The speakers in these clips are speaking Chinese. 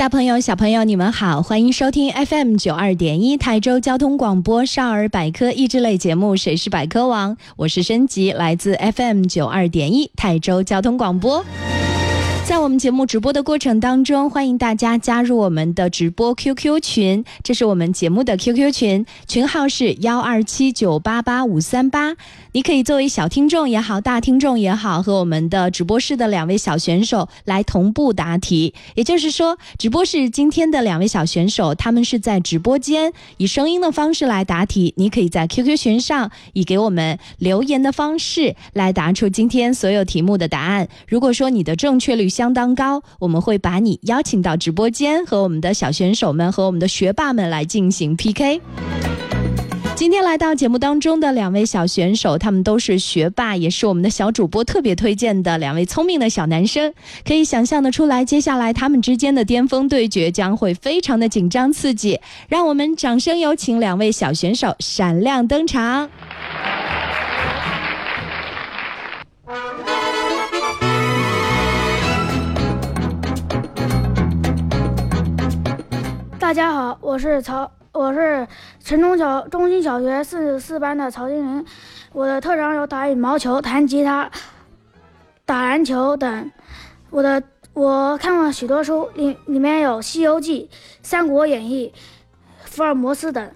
大朋友、小朋友，你们好，欢迎收听 FM 九二点一台州交通广播少儿百科益智类节目《谁是百科王》，我是申吉，来自 FM 九二点一台州交通广播。在我们节目直播的过程当中，欢迎大家加入我们的直播 QQ 群，这是我们节目的 QQ 群，群号是幺二七九八八五三八。你可以作为小听众也好，大听众也好，和我们的直播室的两位小选手来同步答题。也就是说，直播室今天的两位小选手，他们是在直播间以声音的方式来答题。你可以在 QQ 群上以给我们留言的方式来答出今天所有题目的答案。如果说你的正确率相当高，我们会把你邀请到直播间，和我们的小选手们和我们的学霸们来进行 PK。今天来到节目当中的两位小选手，他们都是学霸，也是我们的小主播特别推荐的两位聪明的小男生。可以想象的出来，接下来他们之间的巅峰对决将会非常的紧张刺激。让我们掌声有请两位小选手闪亮登场。大家好，我是曹。我是城中小中心小学四四班的曹金林，我的特长有打羽毛球、弹吉他、打篮球等。我的我看过许多书，里里面有《西游记》《三国演义》《福尔摩斯》等。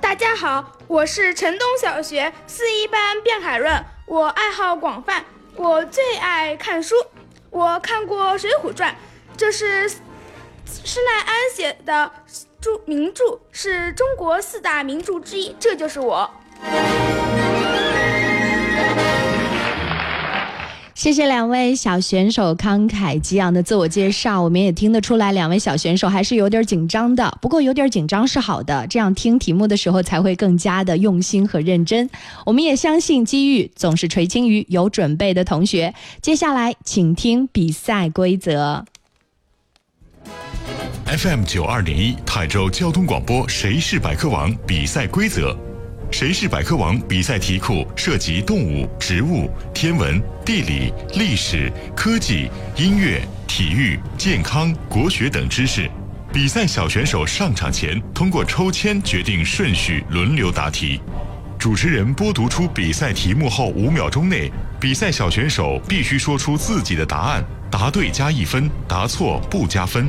大家好，我是城东小学四一班卞海润，我爱好广泛，我最爱看书，我看过《水浒传》，这是。施耐庵写的著名著是中国四大名著之一，这就是我。谢谢两位小选手慷慨激昂的自我介绍，我们也听得出来，两位小选手还是有点紧张的。不过有点紧张是好的，这样听题目的时候才会更加的用心和认真。我们也相信机遇总是垂青于有准备的同学。接下来，请听比赛规则。FM 九二点一泰州交通广播，谁是百科王比赛规则？谁是百科王比赛题库涉及动物、植物、天文、地理、历史、科技、音乐、体育、健康、国学等知识。比赛小选手上场前通过抽签决定顺序，轮流答题。主持人播读出比赛题目后五秒钟内，比赛小选手必须说出自己的答案，答对加一分，答错不加分。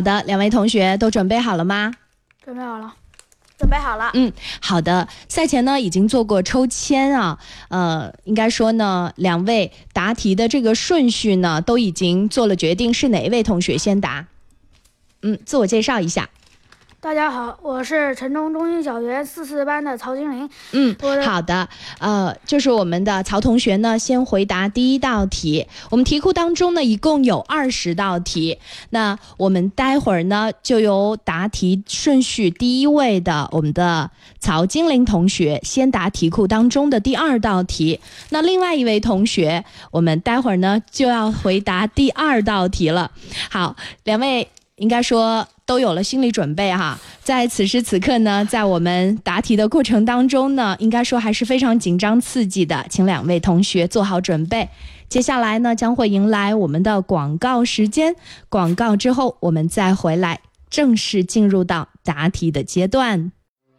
好的，两位同学都准备好了吗？准备好了，准备好了。嗯，好的。赛前呢已经做过抽签啊，呃，应该说呢，两位答题的这个顺序呢都已经做了决定，是哪一位同学先答？嗯，自我介绍一下。大家好，我是城中中心小学四四班的曹金玲。嗯，好的，呃，就是我们的曹同学呢，先回答第一道题。我们题库当中呢，一共有二十道题。那我们待会儿呢，就由答题顺序第一位的我们的曹金玲同学先答题库当中的第二道题。那另外一位同学，我们待会儿呢就要回答第二道题了。好，两位应该说都有了心理准备哈。在此时此刻呢，在我们答题的过程当中呢，应该说还是非常紧张刺激的，请两位同学做好准备。接下来呢，将会迎来我们的广告时间，广告之后我们再回来，正式进入到答题的阶段。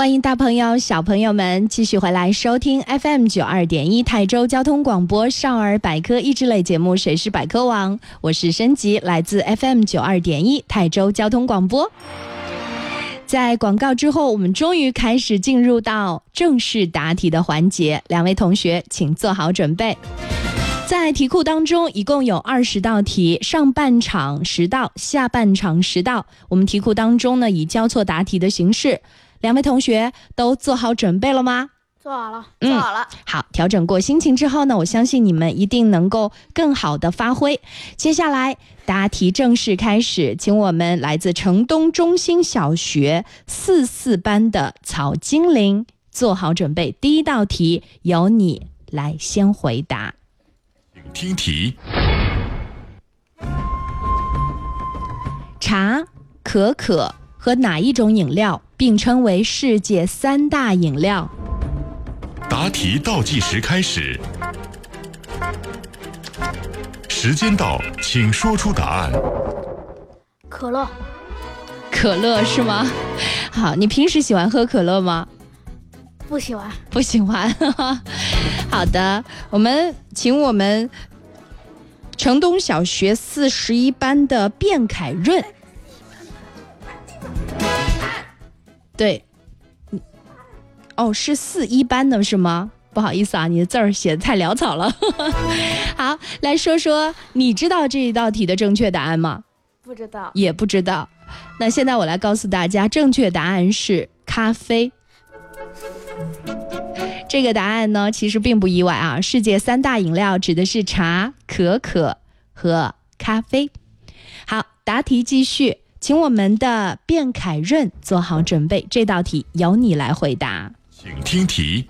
欢迎大朋友、小朋友们继续回来收听 FM 九二点一泰州交通广播少儿百科益智类节目《谁是百科王》，我是申吉，来自 FM 九二点一泰州交通广播。在广告之后，我们终于开始进入到正式答题的环节，两位同学请做好准备。在题库当中，一共有二十道题，上半场十道，下半场十道。我们题库当中呢，以交错答题的形式。两位同学都做好准备了吗？做好了。嗯做好了，好，调整过心情之后呢，我相信你们一定能够更好的发挥。接下来答题正式开始，请我们来自城东中心小学四四班的曹金玲做好准备。第一道题由你来先回答。听题：茶、可可和哪一种饮料并称为世界三大饮料？答题倒计时开始，时间到，请说出答案。可乐，可乐是吗？好，你平时喜欢喝可乐吗？不喜欢。不喜欢。好的，我们请我们城东小学四十一班的卞凯润。对，你哦，是四一班的是吗？不好意思啊，你的字儿写的太潦草了。好，来说说，你知道这一道题的正确答案吗？不知道。也不知道。那现在我来告诉大家，正确答案是咖啡。这个答案呢，其实并不意外啊。世界三大饮料指的是茶、可可和咖啡。好，答题继续，请我们的卞凯润做好准备，这道题由你来回答。请听题：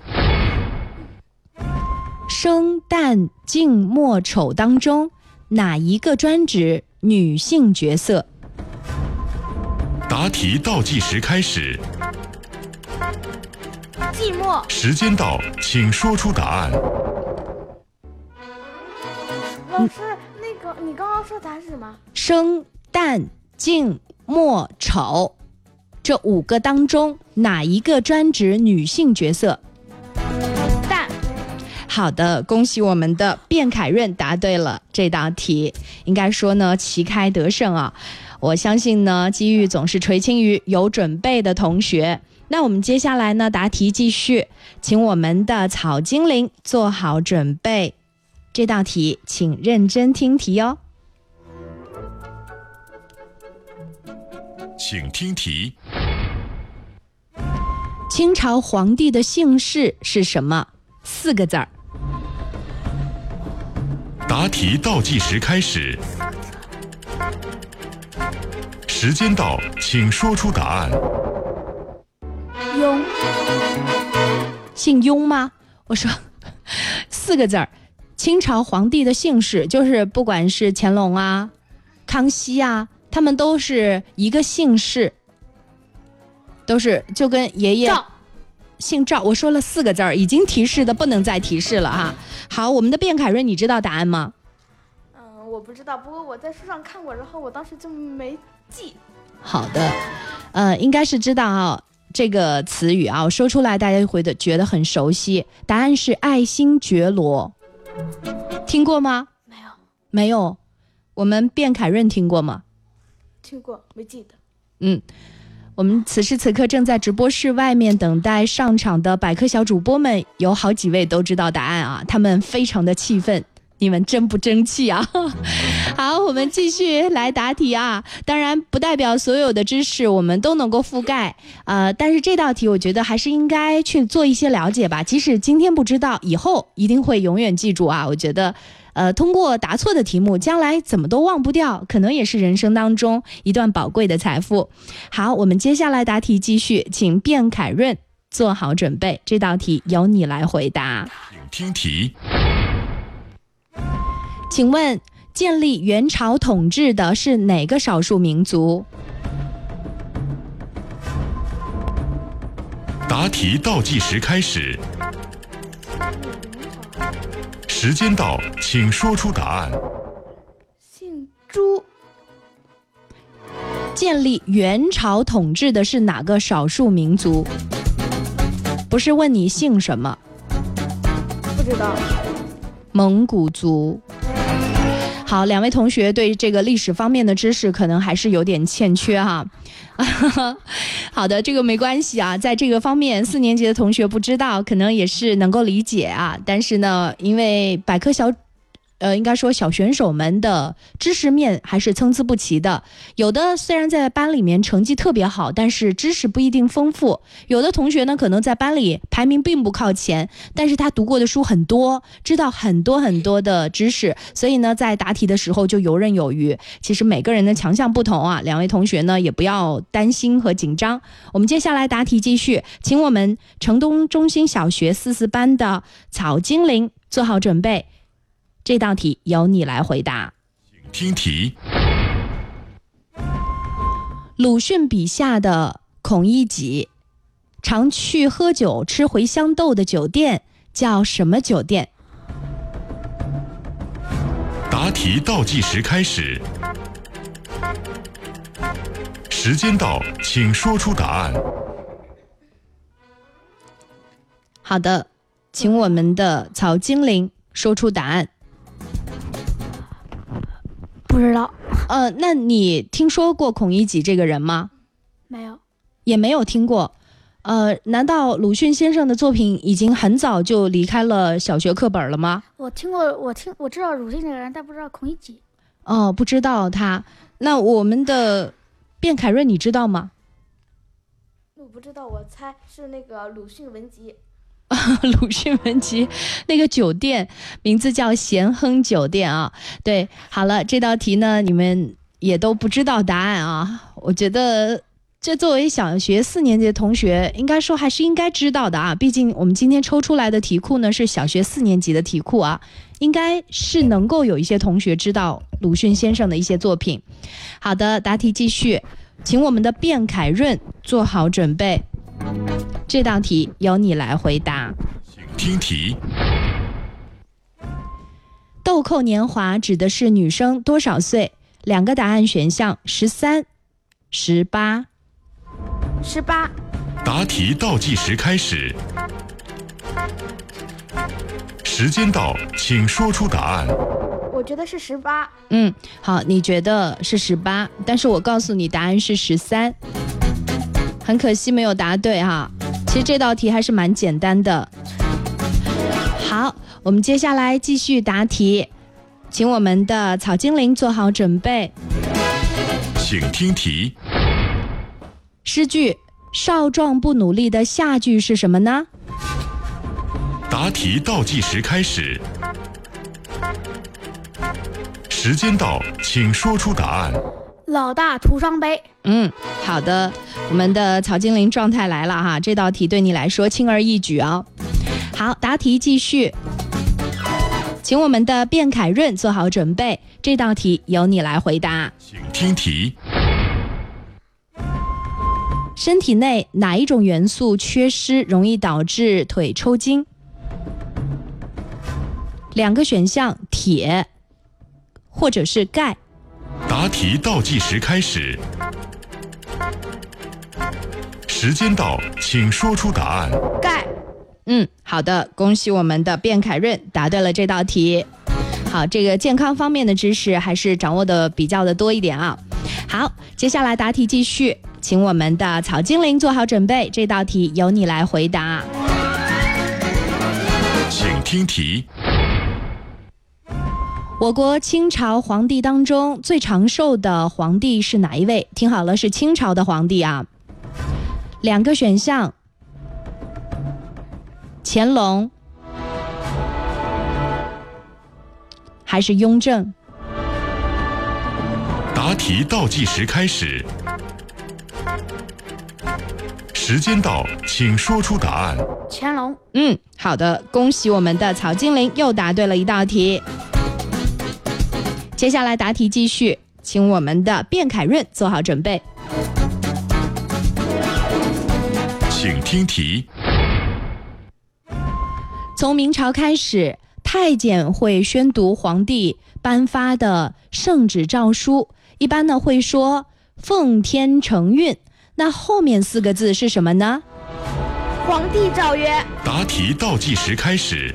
生旦净末丑当中，哪一个专指女性角色？答题倒计时开始，寂寞，时间到，请说出答案。老师，那个你刚刚说答案是什么？生、旦、静、莫、丑这五个当中，哪一个专指女性角色？蛋，好的，恭喜我们的卞凯润答对了这道题。应该说呢，旗开得胜啊！我相信呢，机遇总是垂青于有准备的同学。那我们接下来呢，答题继续，请我们的草精灵做好准备。这道题，请认真听题哦。请听题：清朝皇帝的姓氏是什么？四个字儿。答题倒计时开始，时间到，请说出答案。雍，姓雍吗？我说 四个字儿，清朝皇帝的姓氏，就是不管是乾隆啊、康熙啊，他们都是一个姓氏，都是就跟爷爷赵，姓赵。我说了四个字儿，已经提示的不能再提示了哈。好，我们的卞凯瑞，你知道答案吗？嗯，我不知道，不过我在书上看过，然后我当时就没记。好的，呃，应该是知道啊。这个词语啊，我说出来大家会的觉得很熟悉。答案是爱新觉罗，听过吗？没有没有。我们卞凯润听过吗？听过，没记得。嗯，我们此时此刻正在直播室外面等待上场的百科小主播们，有好几位都知道答案啊，他们非常的气愤。你们真不争气啊！好，我们继续来答题啊。当然，不代表所有的知识我们都能够覆盖，呃，但是这道题我觉得还是应该去做一些了解吧。即使今天不知道，以后一定会永远记住啊。我觉得，呃，通过答错的题目，将来怎么都忘不掉，可能也是人生当中一段宝贵的财富。好，我们接下来答题继续，请卞凯润做好准备，这道题由你来回答。请听题。请问，建立元朝统治的是哪个少数民族？答题倒计时开始，时间到，请说出答案。姓朱，建立元朝统治的是哪个少数民族？不是问你姓什么，不知道。蒙古族。好，两位同学对这个历史方面的知识可能还是有点欠缺哈。好的，这个没关系啊，在这个方面，四年级的同学不知道，可能也是能够理解啊。但是呢，因为百科小。呃，应该说小选手们的知识面还是参差不齐的。有的虽然在班里面成绩特别好，但是知识不一定丰富。有的同学呢，可能在班里排名并不靠前，但是他读过的书很多，知道很多很多的知识，所以呢，在答题的时候就游刃有余。其实每个人的强项不同啊，两位同学呢也不要担心和紧张。我们接下来答题继续，请我们城东中心小学四四班的草精灵做好准备。这道题由你来回答。听题。鲁迅笔下的孔乙己，常去喝酒吃茴香豆的酒店叫什么酒店？答题倒计时开始，时间到，请说出答案。好的，请我们的曹精灵说出答案。不知道，呃，那你听说过孔乙己这个人吗？没有，也没有听过。呃，难道鲁迅先生的作品已经很早就离开了小学课本了吗？我听过，我听我知道鲁迅这个人，但不知道孔乙己。哦，不知道他。那我们的卞凯瑞，你知道吗？我不知道，我猜是那个鲁迅文集。鲁迅文集那个酒店名字叫咸亨酒店啊。对，好了，这道题呢，你们也都不知道答案啊。我觉得这作为小学四年级的同学，应该说还是应该知道的啊。毕竟我们今天抽出来的题库呢是小学四年级的题库啊，应该是能够有一些同学知道鲁迅先生的一些作品。好的，答题继续，请我们的卞凯润做好准备。这道题由你来回答。请听题。豆蔻年华指的是女生多少岁？两个答案选项：十三、十八。十八。答题倒计时开始，时间到，请说出答案。我觉得是十八。嗯，好，你觉得是十八，但是我告诉你，答案是十三。很可惜没有答对哈，其实这道题还是蛮简单的。好，我们接下来继续答题，请我们的草精灵做好准备。请听题。诗句“少壮不努力”的下句是什么呢？答题倒计时开始，时间到，请说出答案。老大徒伤悲。嗯，好的，我们的曹精灵状态来了哈，这道题对你来说轻而易举啊。好，答题继续，请我们的卞凯润做好准备，这道题由你来回答。请听题。身体内哪一种元素缺失容易导致腿抽筋？两个选项：铁，或者是钙。答题倒计时开始，时间到，请说出答案。盖。嗯，好的，恭喜我们的卞凯润答对了这道题。好，这个健康方面的知识还是掌握的比较的多一点啊。好，接下来答题继续，请我们的曹精灵做好准备，这道题由你来回答。请听题。我国清朝皇帝当中最长寿的皇帝是哪一位？听好了，是清朝的皇帝啊。两个选项：乾隆还是雍正？答题倒计时开始，时间到，请说出答案。乾隆。嗯，好的，恭喜我们的曹精灵又答对了一道题。接下来答题继续，请我们的卞凯润做好准备。请听题。从明朝开始，太监会宣读皇帝颁发的圣旨诏书，一般呢会说“奉天承运”。那后面四个字是什么呢？皇帝诏曰。答题倒计时开始。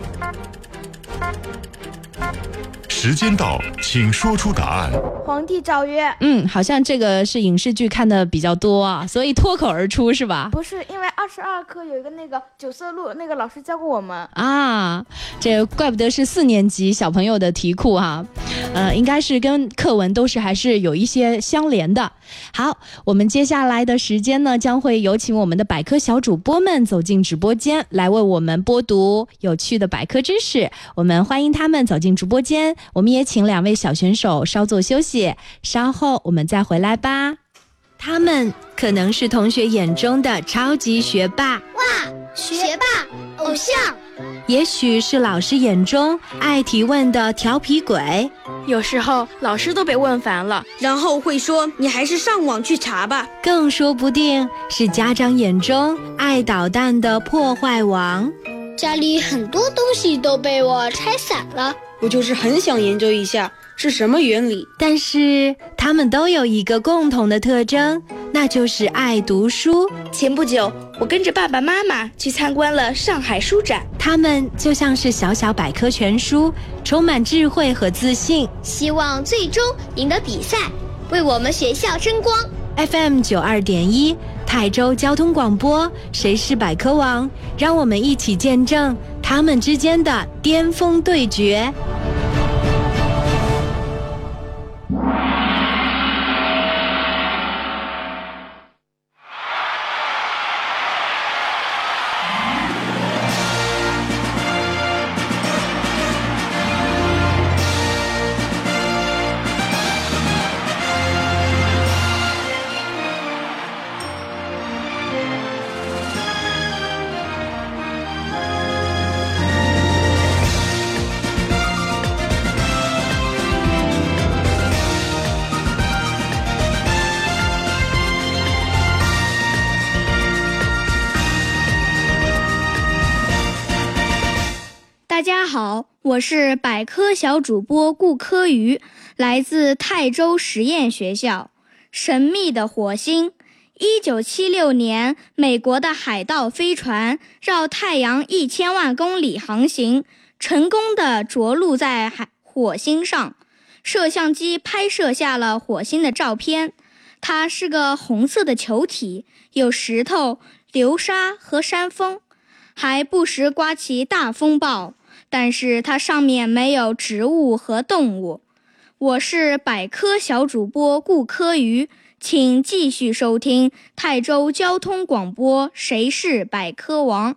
时间到，请说出答案。皇帝诏曰：“嗯，好像这个是影视剧看的比较多啊，所以脱口而出是吧？不是，因为二十二课有一个那个九色鹿，那个老师教过我们啊。这怪不得是四年级小朋友的题库哈，呃，应该是跟课文都是还是有一些相连的。好，我们接下来的时间呢，将会有请我们的百科小主播们走进直播间，来为我们播读有趣的百科知识。我们欢迎他们走进直播间。我们也请两位小选手稍作休息，稍后我们再回来吧。他们可能是同学眼中的超级学霸，哇，学霸偶像；也许是老师眼中爱提问的调皮鬼，有时候老师都被问烦了，然后会说：“你还是上网去查吧。”更说不定是家长眼中爱捣蛋的破坏王。家里很多东西都被我拆散了。我就是很想研究一下是什么原理，但是他们都有一个共同的特征，那就是爱读书。前不久，我跟着爸爸妈妈去参观了上海书展，他们就像是小小百科全书，充满智慧和自信，希望最终赢得比赛，为我们学校争光。FM 九二点一，泰州交通广播，谁是百科王？让我们一起见证他们之间的巅峰对决。我是百科小主播顾科瑜，来自泰州实验学校。神秘的火星，一九七六年，美国的海盗飞船绕太阳一千万公里航行，成功的着陆在海火星上。摄像机拍摄下了火星的照片，它是个红色的球体，有石头、流沙和山峰，还不时刮起大风暴。但是它上面没有植物和动物。我是百科小主播顾科瑜，请继续收听泰州交通广播《谁是百科王》。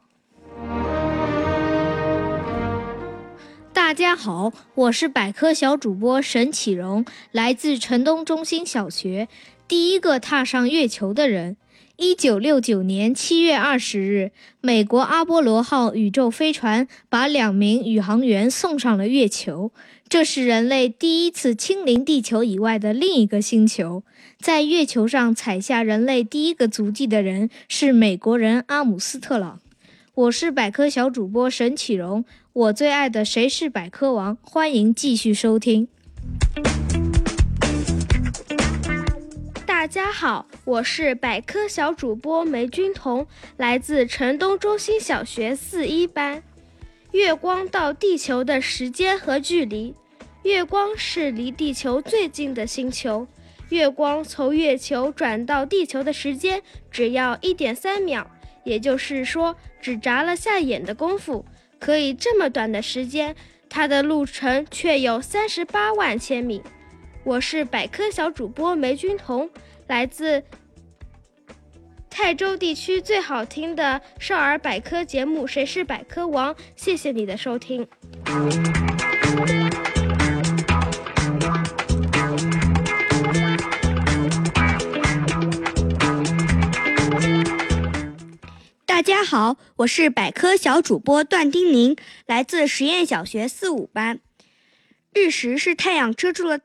大家好，我是百科小主播沈启荣，来自城东中心小学，第一个踏上月球的人。一九六九年七月二十日，美国阿波罗号宇宙飞船把两名宇航员送上了月球，这是人类第一次亲临地球以外的另一个星球。在月球上踩下人类第一个足迹的人是美国人阿姆斯特朗。我是百科小主播沈启荣，我最爱的《谁是百科王》，欢迎继续收听。大家好，我是百科小主播梅君彤，来自城东中心小学四一班。月光到地球的时间和距离，月光是离地球最近的星球。月光从月球转到地球的时间只要一点三秒，也就是说，只眨了下眼的功夫。可以这么短的时间，它的路程却有三十八万千米。我是百科小主播梅君彤。来自泰州地区最好听的少儿百科节目《谁是百科王》，谢谢你的收听。大家好，我是百科小主播段丁宁，来自实验小学四五班。日食是太阳遮住了，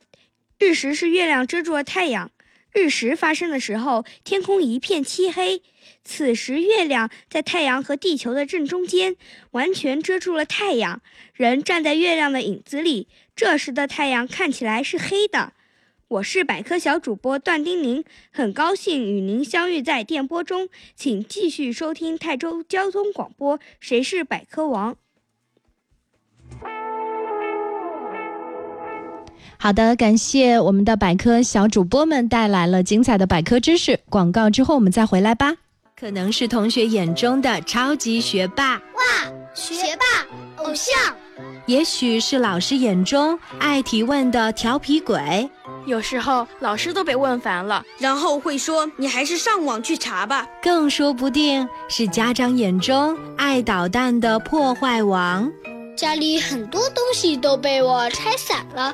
日食是月亮遮住了太阳。日食发生的时候，天空一片漆黑。此时，月亮在太阳和地球的正中间，完全遮住了太阳。人站在月亮的影子里，这时的太阳看起来是黑的。我是百科小主播段丁宁，很高兴与您相遇在电波中，请继续收听泰州交通广播。谁是百科王？好的，感谢我们的百科小主播们带来了精彩的百科知识。广告之后我们再回来吧。可能是同学眼中的超级学霸，哇，学霸偶像；也许是老师眼中爱提问的调皮鬼，有时候老师都被问烦了，然后会说：“你还是上网去查吧。”更说不定是家长眼中爱捣蛋的破坏王。家里很多东西都被我拆散了。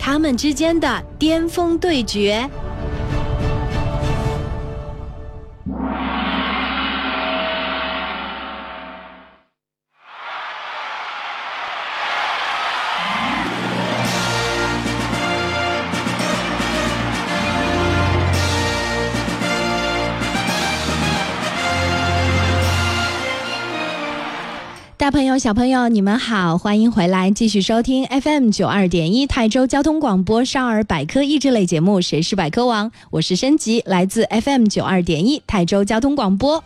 他们之间的巅峰对决。朋友、小朋友，你们好，欢迎回来，继续收听 FM 九二点一泰州交通广播少儿百科益智类节目《谁是百科王》，我是升级，来自 FM 九二点一泰州交通广播。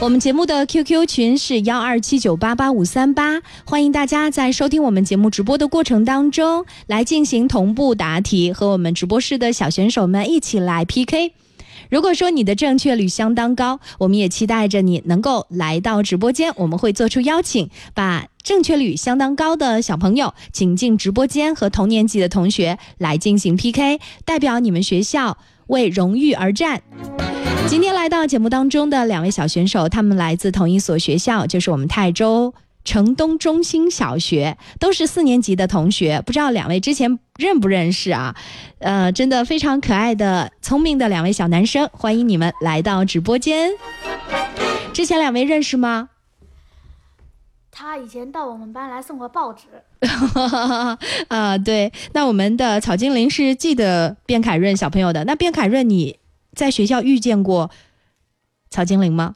我们节目的 QQ 群是幺二七九八八五三八，欢迎大家在收听我们节目直播的过程当中来进行同步答题，和我们直播室的小选手们一起来 PK。如果说你的正确率相当高，我们也期待着你能够来到直播间，我们会做出邀请，把正确率相当高的小朋友请进直播间，和同年级的同学来进行 PK，代表你们学校为荣誉而战。今天来到节目当中的两位小选手，他们来自同一所学校，就是我们泰州。城东中心小学都是四年级的同学，不知道两位之前认不认识啊？呃，真的非常可爱的、聪明的两位小男生，欢迎你们来到直播间。之前两位认识吗？他以前到我们班来送过报纸。啊，对，那我们的草精灵是记得卞凯润小朋友的。那卞凯润，你在学校遇见过草精灵吗？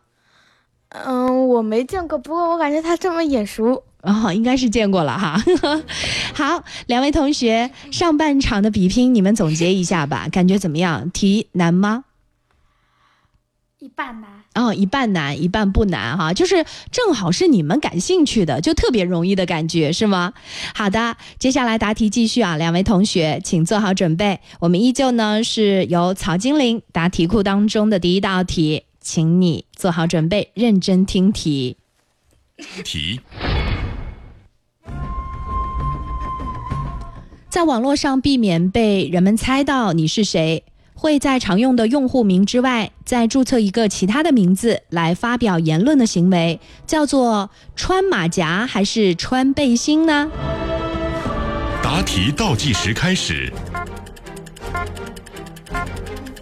嗯，我没见过，不过我感觉他这么眼熟，哦，应该是见过了哈。好，两位同学，上半场的比拼你们总结一下吧，感觉怎么样？题难吗？一。半难。哦，一半难，一半不难哈，就是正好是你们感兴趣的，就特别容易的感觉，是吗？好的，接下来答题继续啊，两位同学请做好准备，我们依旧呢是由曹精灵答题库当中的第一道题，请你做好准备，认真听题。题，在网络上避免被人们猜到你是谁。会在常用的用户名之外，再注册一个其他的名字来发表言论的行为，叫做穿马甲还是穿背心呢？答题倒计时开始，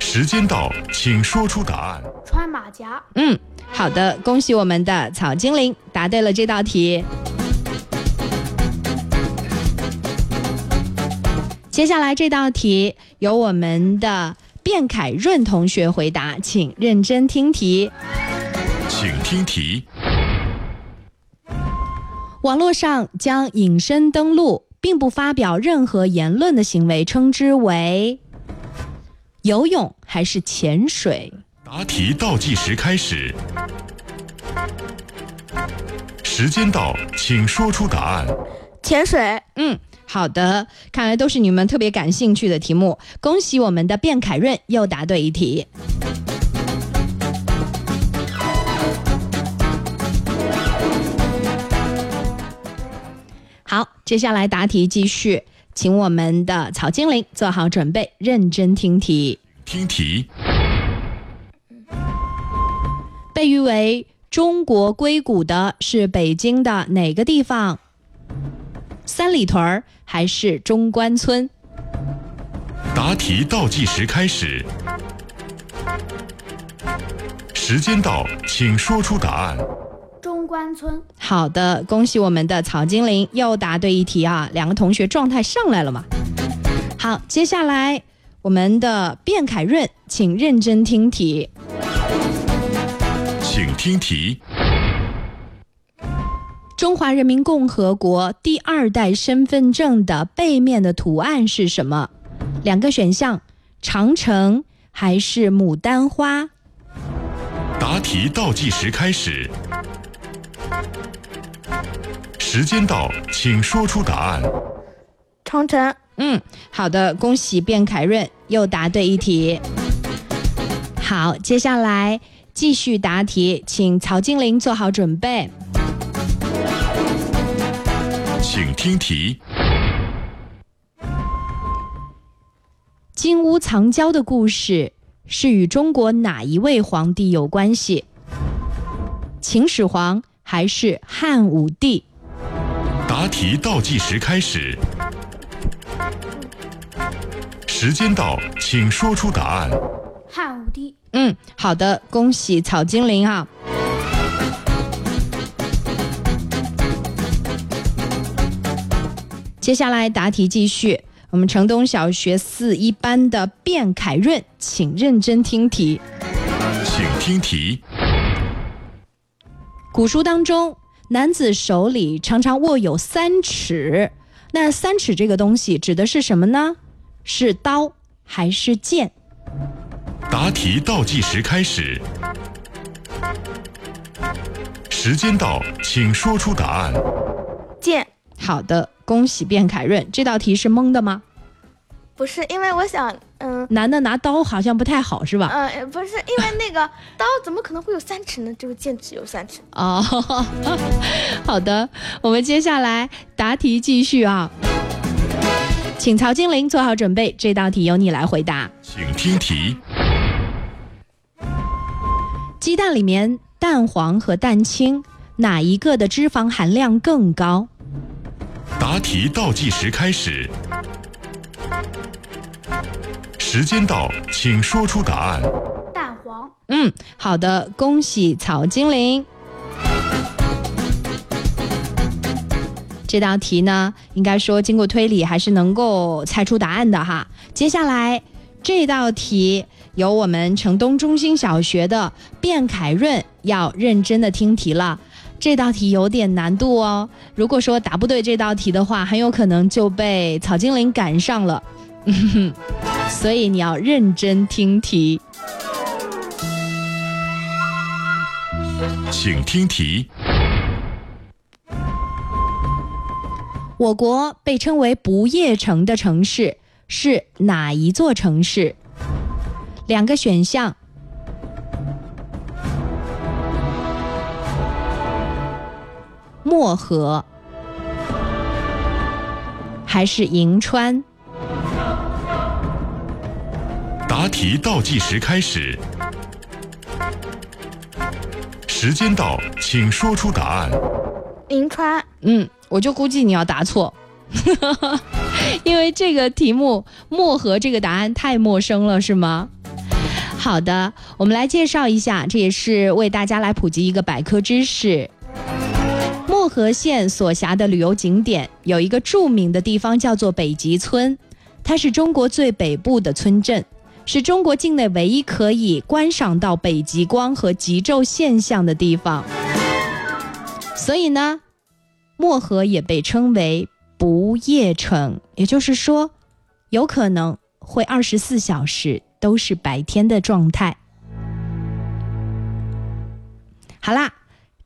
时间到，请说出答案。穿马甲。嗯，好的，恭喜我们的草精灵答对了这道题。接下来这道题由我们的。卞凯润同学回答，请认真听题。请听题。网络上将隐身登录并不发表任何言论的行为，称之为游泳还是潜水？答题倒计时开始，时间到，请说出答案。潜水。嗯。好的，看来都是你们特别感兴趣的题目。恭喜我们的卞凯润又答对一题。好，接下来答题继续，请我们的草精灵做好准备，认真听题。听题。被誉为中国硅谷的是北京的哪个地方？三里屯儿还是中关村？答题倒计时开始，时间到，请说出答案。中关村。好的，恭喜我们的草精灵又答对一题啊！两个同学状态上来了嘛？好，接下来我们的卞凯润，请认真听题。请听题。中华人民共和国第二代身份证的背面的图案是什么？两个选项：长城还是牡丹花？答题倒计时开始，时间到，请说出答案。长城。嗯，好的，恭喜卞凯润又答对一题。好，接下来继续答题，请曹精灵做好准备。请听题：金屋藏娇的故事是与中国哪一位皇帝有关系？秦始皇还是汉武帝？答题倒计时开始，时间到，请说出答案。汉武帝。嗯，好的，恭喜草精灵啊！接下来答题继续，我们城东小学四一班的卞凯润，请认真听题。请听题。古书当中，男子手里常常握有三尺，那三尺这个东西指的是什么呢？是刀还是剑？答题倒计时开始，时间到，请说出答案。剑。好的。恭喜卞凯润，这道题是蒙的吗？不是，因为我想，嗯，男的拿刀好像不太好，是吧？嗯，不是，因为那个 刀怎么可能会有三尺呢？这个剑只有三尺。哦，好的，我们接下来答题继续啊，请曹精灵做好准备，这道题由你来回答。请听题：鸡蛋里面蛋黄和蛋清哪一个的脂肪含量更高？答题倒计时开始，时间到，请说出答案。蛋黄。嗯，好的，恭喜草精灵。这道题呢，应该说经过推理还是能够猜出答案的哈。接下来这道题由我们城东中心小学的卞凯润要认真的听题了。这道题有点难度哦，如果说答不对这道题的话，很有可能就被草精灵赶上了，所以你要认真听题。请听题。我国被称为不夜城的城市是哪一座城市？两个选项：漠河还是银川？答题倒计时开始，时间到，请说出答案。银川，嗯，我就估计你要答错，因为这个题目“漠河”这个答案太陌生了，是吗？好的，我们来介绍一下，这也是为大家来普及一个百科知识。漠河县所辖的旅游景点有一个著名的地方叫做北极村，它是中国最北部的村镇，是中国境内唯一可以观赏到北极光和极昼现象的地方。所以呢，漠河也被称为不夜城，也就是说，有可能会二十四小时都是白天的状态。好啦，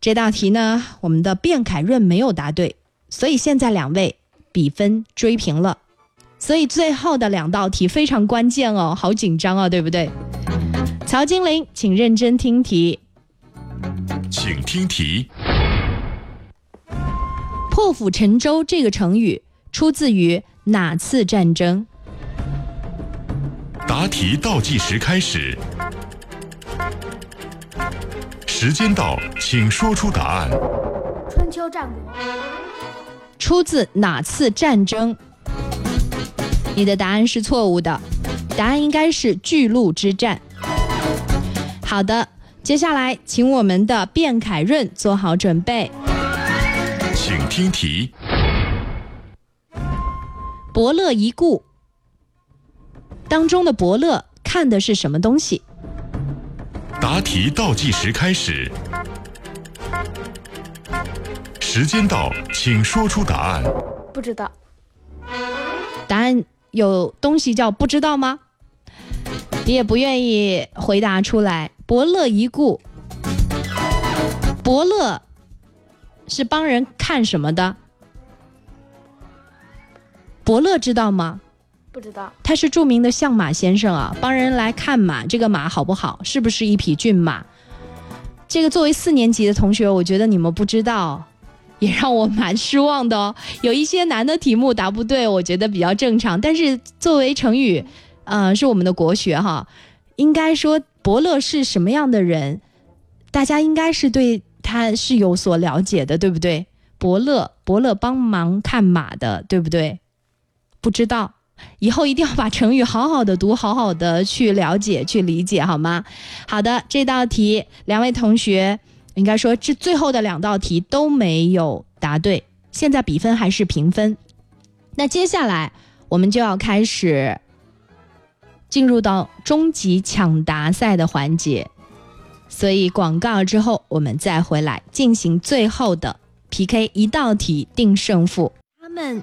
这道题呢，我们的卞凯润没有答对，所以现在两位比分追平了。所以最后的两道题非常关键哦，好紧张啊，对不对？曹金玲，请认真听题。请听题。破釜沉舟这个成语出自于哪次战争？答题倒计时开始，时间到，请说出答案。春秋战国。出自哪次战争？你的答案是错误的，答案应该是巨鹿之战。好的，接下来请我们的卞凯润做好准备。请听题。伯乐一顾当中的伯乐看的是什么东西？答题倒计时开始，时间到，请说出答案。不知道。答案有东西叫不知道吗？你也不愿意回答出来。伯乐一顾，伯乐是帮人看什么的？伯乐知道吗？不知道。他是著名的相马先生啊，帮人来看马，这个马好不好？是不是一匹骏马？这个作为四年级的同学，我觉得你们不知道，也让我蛮失望的哦。有一些难的题目答不对，我觉得比较正常。但是作为成语，呃，是我们的国学哈，应该说伯乐是什么样的人，大家应该是对他是有所了解的，对不对？伯乐，伯乐帮忙看马的，对不对？不知道，以后一定要把成语好好的读，好好的去了解、去理解，好吗？好的，这道题两位同学应该说这最后的两道题都没有答对，现在比分还是平分。那接下来我们就要开始进入到终极抢答赛的环节，所以广告之后我们再回来进行最后的 PK，一道题定胜负。他们。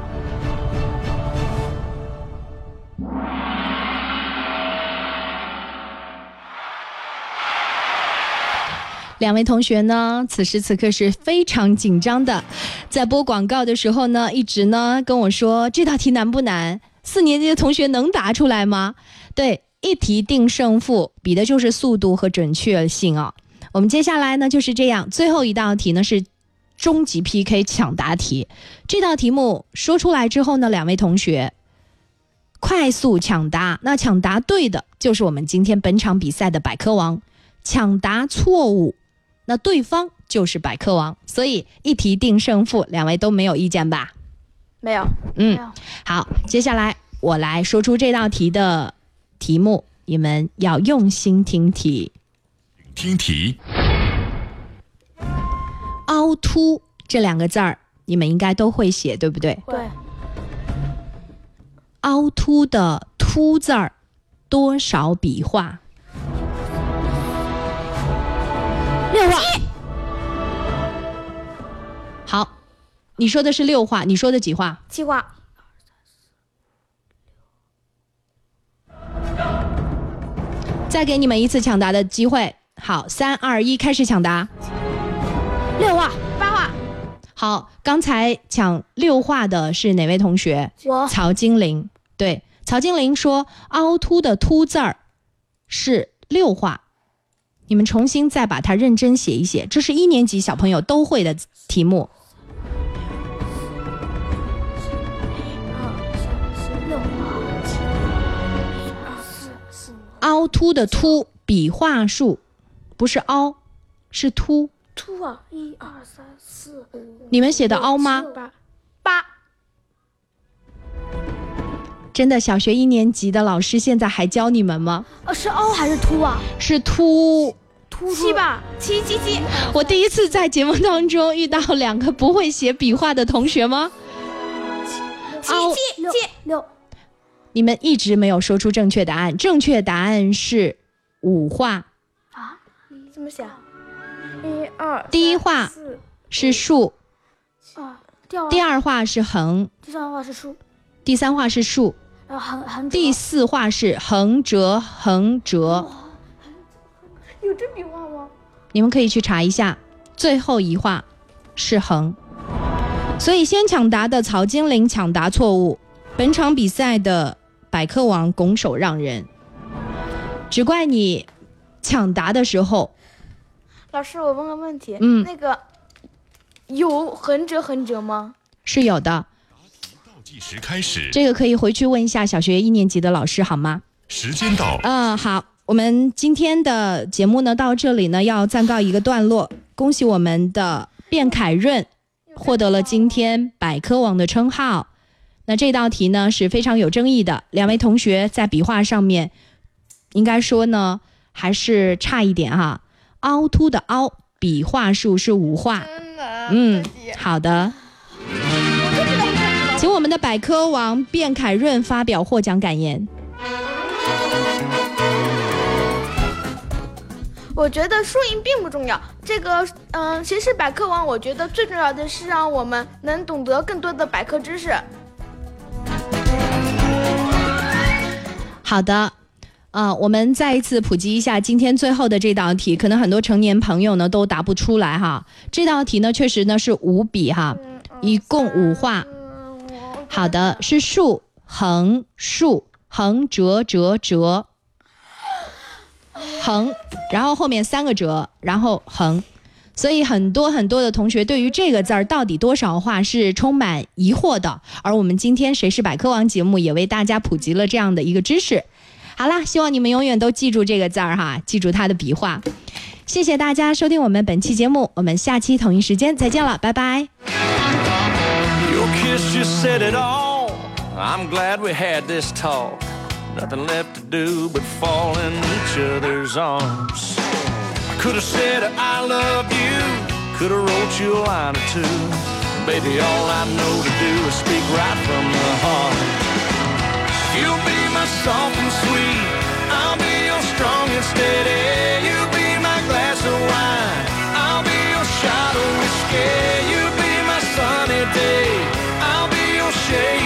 两位同学呢，此时此刻是非常紧张的，在播广告的时候呢，一直呢跟我说这道题难不难？四年级的同学能答出来吗？对，一题定胜负，比的就是速度和准确性啊。我们接下来呢就是这样，最后一道题呢是终极 PK 抢答题。这道题目说出来之后呢，两位同学快速抢答，那抢答对的就是我们今天本场比赛的百科王；抢答错误，那对方就是百科王。所以一题定胜负，两位都没有意见吧？没有，嗯没有，好，接下来我来说出这道题的题目，你们要用心听题。听题，凹凸这两个字儿，你们应该都会写，对不对？对，凹凸的“凸”字儿多少笔画？六画，好，你说的是六画，你说的几画？七画，再给你们一次抢答的机会。好，三二一，开始抢答。六画，八画，好，刚才抢六画的是哪位同学？我曹金玲。对，曹金玲说凹凸的“凸”字儿是六画。你们重新再把它认真写一写，这是一年级小朋友都会的题目。凹凸的“凸”笔画数不是凹，是凸。凸啊，一二三四五，你们写的凹吗？八，八，真的，小学一年级的老师现在还教你们吗？呃，是凹还是凸啊？是凸。凸七吧，七七七，我第一次在节目当中遇到两个不会写笔画的同学吗？七七七。六你们一直没有说出正确答案。正确答案是五画，啊，怎么写？一二，第一画，是竖，啊，第二第二画是横，第三画是竖，第三画是竖，横横第四画是横折横折。有这笔画吗？你们可以去查一下，最后一画是横。所以先抢答的曹金玲抢答错误，本场比赛的百科王拱手让人。只怪你抢答的时候，老师，我问个问题，嗯那个有横折横折吗？是有的。倒计时开始，这个可以回去问一下小学一年级的老师好吗？时间到，嗯，好，我们今天的节目呢到这里呢要暂告一个段落。恭喜我们的卞凯润获得了今天百科王的称号。那这道题呢是非常有争议的，两位同学在笔画上面应该说呢还是差一点哈。凹凸的凹笔画数是五画，嗯，好的。请我们的百科王卞凯润发表获奖感言。我觉得输赢并不重要，这个，嗯、谁是百科王？我觉得最重要的是让我们能懂得更多的百科知识。好的，啊，我们再一次普及一下今天最后的这道题，可能很多成年朋友呢都答不出来哈。这道题呢确实呢是五笔哈，一共五画。好的，是竖、横、竖、横折折折，横，然后后面三个折，然后横。所以很多很多的同学对于这个字儿到底多少画是充满疑惑的，而我们今天《谁是百科王》节目也为大家普及了这样的一个知识。好啦，希望你们永远都记住这个字儿哈，记住它的笔画。谢谢大家收听我们本期节目，我们下期同一时间再见了，拜拜。you kiss just said it all. I'm glad we had this talk. Nothing left to do but fall in each other's arms. I could have said I love you, could have wrote you a line or two. Baby, all I know to do is speak right from the heart. You'll be my soft and sweet. I'll be your strong and steady. You'll be my glass of wine. I'll be your shot of whiskey. You'll be my sunny day. I'll be your shade